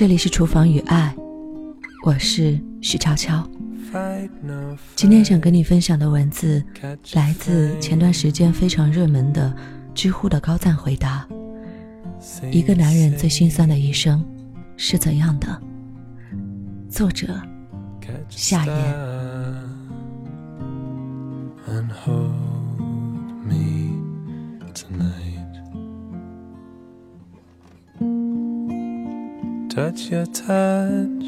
这里是厨房与爱，我是许悄悄。今天想跟你分享的文字来自前段时间非常热门的知乎的高赞回答：一个男人最心酸的一生是怎样的？作者夏言。Touch your touch,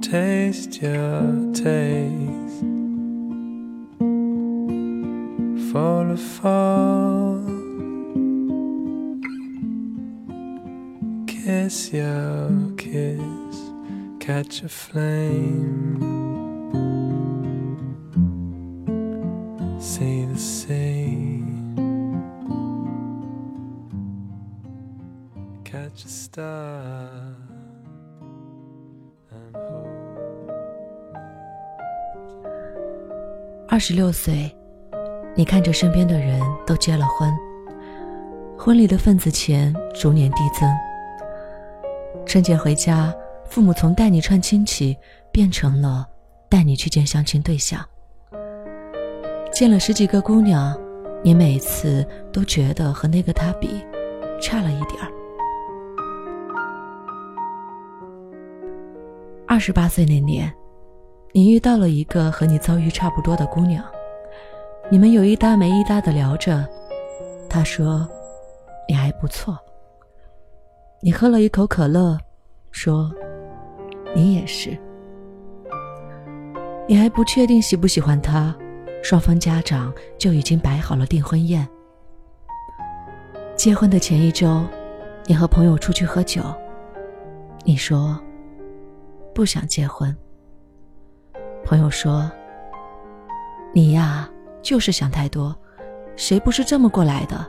taste your taste, fall a fall, kiss your kiss, catch a flame, 二十六岁，你看着身边的人都结了婚，婚礼的份子钱逐年递增。春节回家，父母从带你串亲戚变成了带你去见相亲对象。见了十几个姑娘，你每次都觉得和那个他比，差了一点儿。二十八岁那年，你遇到了一个和你遭遇差不多的姑娘，你们有一搭没一搭的聊着。她说：“你还不错。”你喝了一口可乐，说：“你也是。”你还不确定喜不喜欢他，双方家长就已经摆好了订婚宴。结婚的前一周，你和朋友出去喝酒，你说。不想结婚。朋友说：“你呀，就是想太多，谁不是这么过来的？”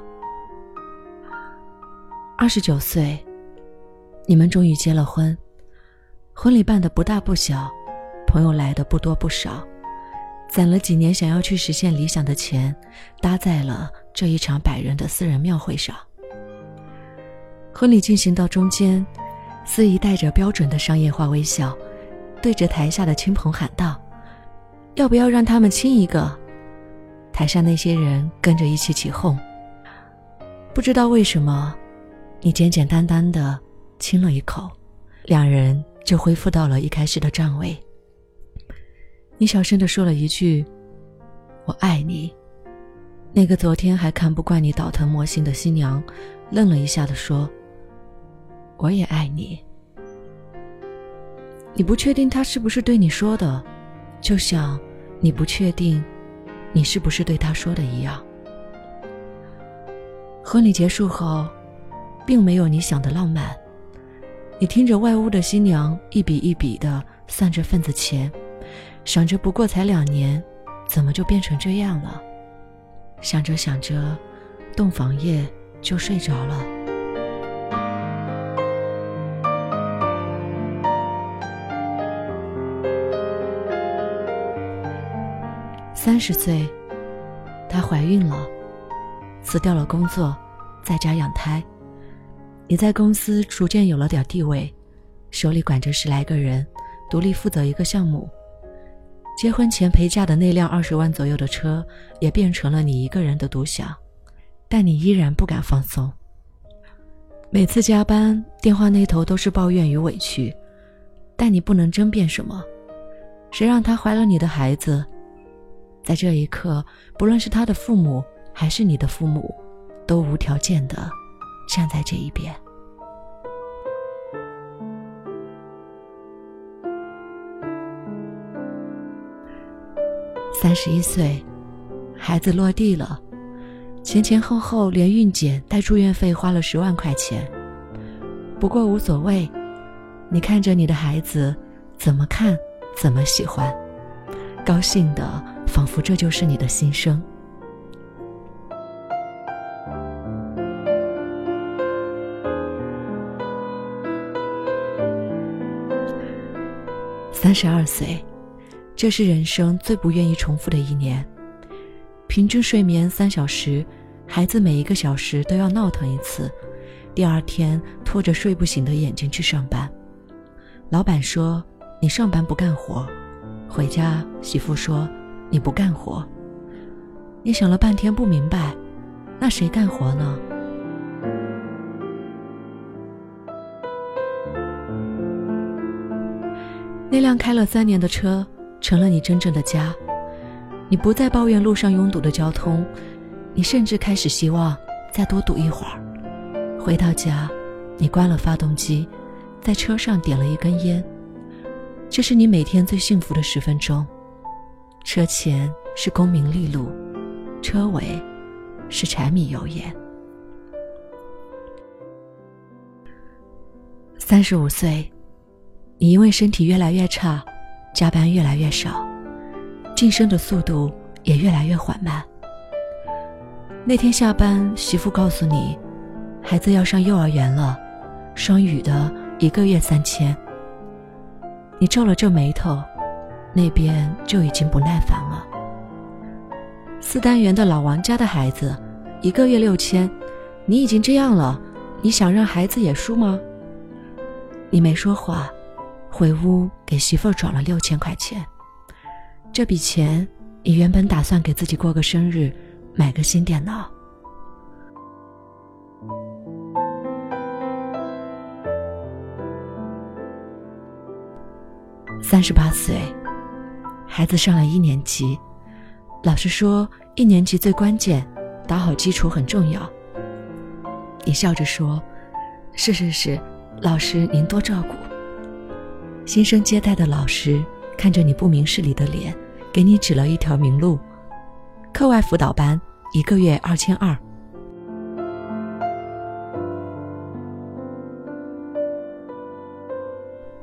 二十九岁，你们终于结了婚，婚礼办的不大不小，朋友来的不多不少，攒了几年想要去实现理想的钱，搭在了这一场百人的私人庙会上。婚礼进行到中间。司仪带着标准的商业化微笑，对着台下的亲朋喊道：“要不要让他们亲一个？”台下那些人跟着一起起哄。不知道为什么，你简简单单的亲了一口，两人就恢复到了一开始的站位。你小声的说了一句：“我爱你。”那个昨天还看不惯你倒腾模型的新娘，愣了一下的说。我也爱你。你不确定他是不是对你说的，就像你不确定你是不是对他说的一样。婚礼结束后，并没有你想的浪漫。你听着外屋的新娘一笔一笔的算着份子钱，想着不过才两年，怎么就变成这样了？想着想着，洞房夜就睡着了。三十岁，她怀孕了，辞掉了工作，在家养胎。你在公司逐渐有了点地位，手里管着十来个人，独立负责一个项目。结婚前陪嫁的那辆二十万左右的车，也变成了你一个人的独享，但你依然不敢放松。每次加班，电话那头都是抱怨与委屈，但你不能争辩什么。谁让她怀了你的孩子？在这一刻，不论是他的父母还是你的父母，都无条件的站在这一边。三十一岁，孩子落地了，前前后后连孕检带住院费花了十万块钱。不过无所谓，你看着你的孩子，怎么看怎么喜欢，高兴的。仿佛这就是你的心声。三十二岁，这是人生最不愿意重复的一年。平均睡眠三小时，孩子每一个小时都要闹腾一次，第二天拖着睡不醒的眼睛去上班。老板说：“你上班不干活。”回家，媳妇说：“你不干活。”你想了半天不明白，那谁干活呢？那辆开了三年的车成了你真正的家，你不再抱怨路上拥堵的交通，你甚至开始希望再多堵一会儿。回到家，你关了发动机，在车上点了一根烟，这是你每天最幸福的十分钟。车前是功名利禄。车尾是柴米油盐。三十五岁，你因为身体越来越差，加班越来越少，晋升的速度也越来越缓慢。那天下班，媳妇告诉你，孩子要上幼儿园了，双语的一个月三千。你皱了皱眉头，那边就已经不耐烦了。四单元的老王家的孩子，一个月六千，你已经这样了，你想让孩子也输吗？你没说话，回屋给媳妇儿转了六千块钱。这笔钱，你原本打算给自己过个生日，买个新电脑。三十八岁，孩子上了一年级。老师说，一年级最关键，打好基础很重要。你笑着说：“是是是，老师您多照顾。”新生接待的老师看着你不明事理的脸，给你指了一条明路：课外辅导班，一个月二千二。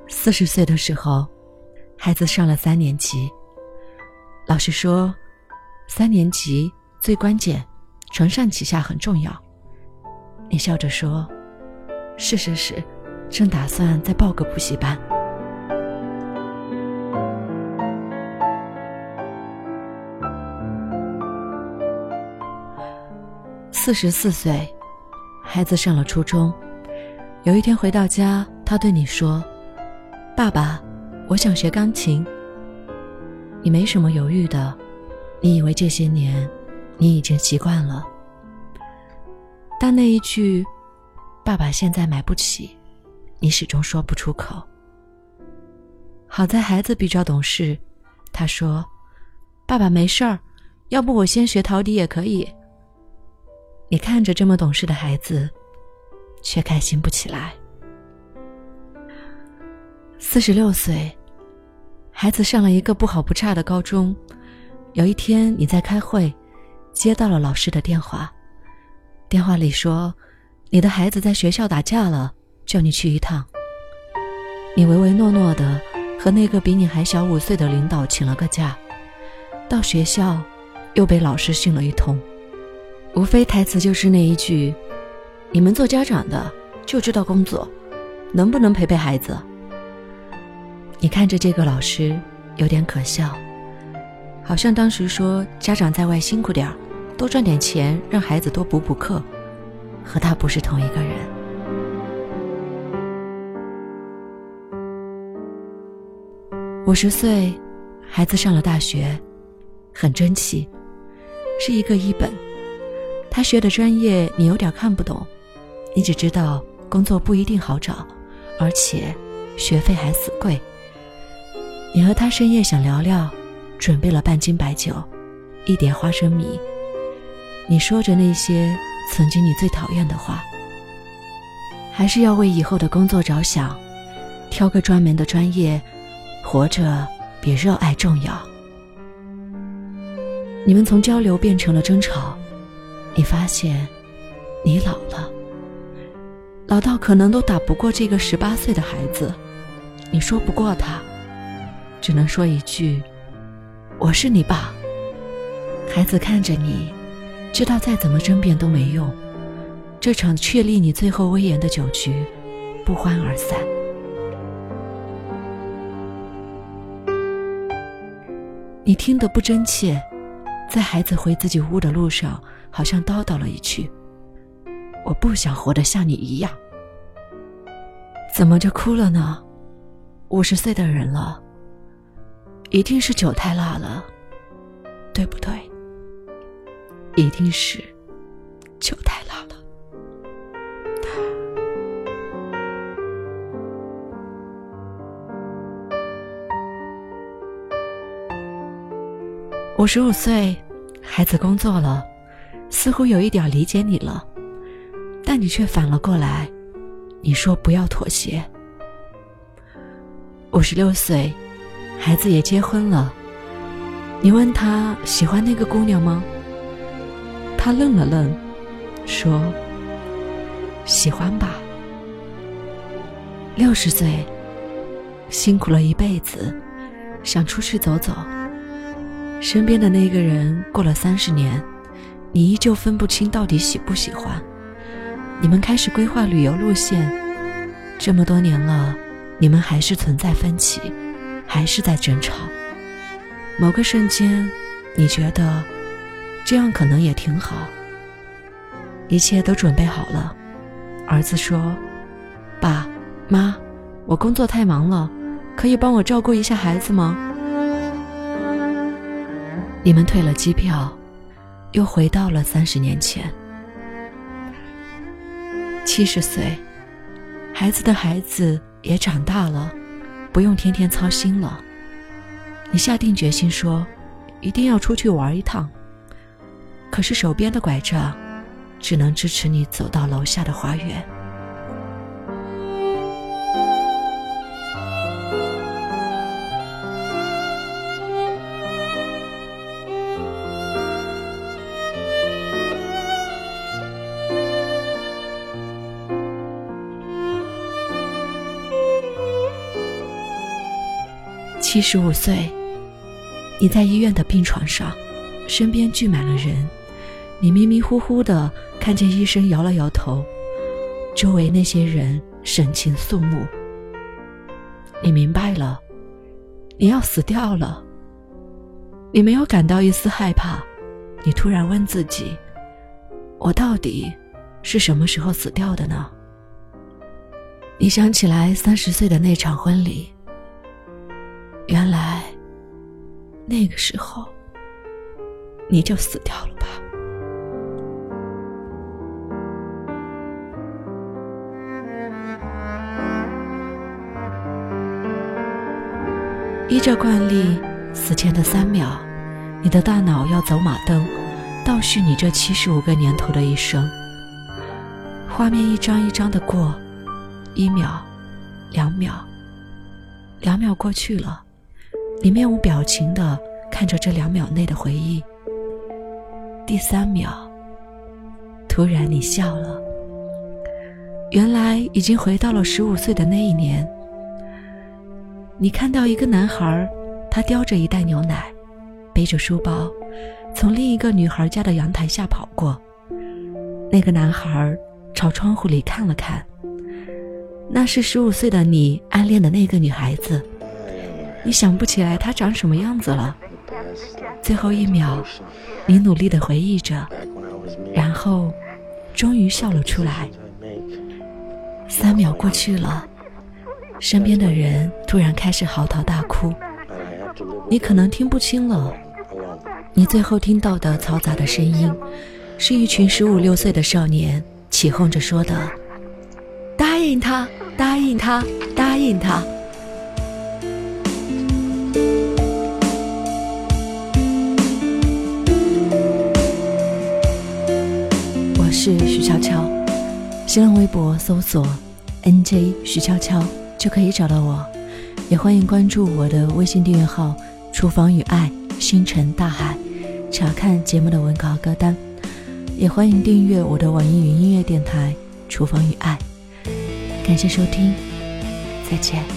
四十岁的时候，孩子上了三年级，老师说。三年级最关键，承上启下很重要。你笑着说：“是是是，正打算再报个补习班。”四十四岁，孩子上了初中。有一天回到家，他对你说：“爸爸，我想学钢琴。”你没什么犹豫的。你以为这些年，你已经习惯了，但那一句“爸爸现在买不起”，你始终说不出口。好在孩子比较懂事，他说：“爸爸没事儿，要不我先学陶笛也可以。”你看着这么懂事的孩子，却开心不起来。四十六岁，孩子上了一个不好不差的高中。有一天你在开会，接到了老师的电话，电话里说，你的孩子在学校打架了，叫你去一趟。你唯唯诺诺的和那个比你还小五岁的领导请了个假，到学校，又被老师训了一通，无非台词就是那一句：“你们做家长的就知道工作，能不能陪陪孩子？”你看着这个老师，有点可笑。好像当时说家长在外辛苦点儿，多赚点钱，让孩子多补补课，和他不是同一个人。五十岁，孩子上了大学，很争气，是一个一本。他学的专业你有点看不懂，你只知道工作不一定好找，而且学费还死贵。你和他深夜想聊聊。准备了半斤白酒，一碟花生米。你说着那些曾经你最讨厌的话，还是要为以后的工作着想，挑个专门的专业，活着比热爱重要。你们从交流变成了争吵，你发现你老了，老到可能都打不过这个十八岁的孩子，你说不过他，只能说一句。我是你爸。孩子看着你，知道再怎么争辩都没用。这场确立你最后威严的酒局，不欢而散。你听得不真切，在孩子回自己屋的路上，好像叨叨了一句：“我不想活得像你一样。”怎么就哭了呢？五十岁的人了，一定是酒太辣了，对不对？一定是酒太辣了。五十五岁，孩子工作了，似乎有一点理解你了，但你却反了过来。你说不要妥协。五十六岁，孩子也结婚了。你问他喜欢那个姑娘吗？他愣了愣，说：“喜欢吧。”六十岁，辛苦了一辈子，想出去走走。身边的那个人过了三十年，你依旧分不清到底喜不喜欢。你们开始规划旅游路线，这么多年了，你们还是存在分歧，还是在争吵。某个瞬间，你觉得这样可能也挺好。一切都准备好了，儿子说：“爸妈，我工作太忙了，可以帮我照顾一下孩子吗？”你们退了机票，又回到了三十年前。七十岁，孩子的孩子也长大了，不用天天操心了。你下定决心说，一定要出去玩一趟。可是手边的拐杖，只能支持你走到楼下的花园。七十五岁，你在医院的病床上，身边聚满了人，你迷迷糊糊的看见医生摇了摇头，周围那些人神情肃穆。你明白了，你要死掉了。你没有感到一丝害怕，你突然问自己：我到底是什么时候死掉的呢？你想起来三十岁的那场婚礼。原来，那个时候你就死掉了吧？依照惯例，死前的三秒，你的大脑要走马灯，倒叙你这七十五个年头的一生。画面一张一张的过，一秒，两秒，两秒过去了。你面无表情的看着这两秒内的回忆。第三秒，突然你笑了。原来已经回到了十五岁的那一年。你看到一个男孩，他叼着一袋牛奶，背着书包，从另一个女孩家的阳台下跑过。那个男孩朝窗户里看了看，那是十五岁的你暗恋的那个女孩子。你想不起来他长什么样子了。最后一秒，你努力的回忆着，然后，终于笑了出来。三秒过去了，身边的人突然开始嚎啕大哭。你可能听不清了，你最后听到的嘈杂的声音，是一群十五六岁的少年起哄着说的：“答应他，答应他，答应他。”是徐悄悄，新浪微博搜索 “nj 徐悄悄”就可以找到我，也欢迎关注我的微信订阅号“厨房与爱星辰大海”，查看节目的文稿歌单，也欢迎订阅我的网易云音乐电台“厨房与爱”。感谢收听，再见。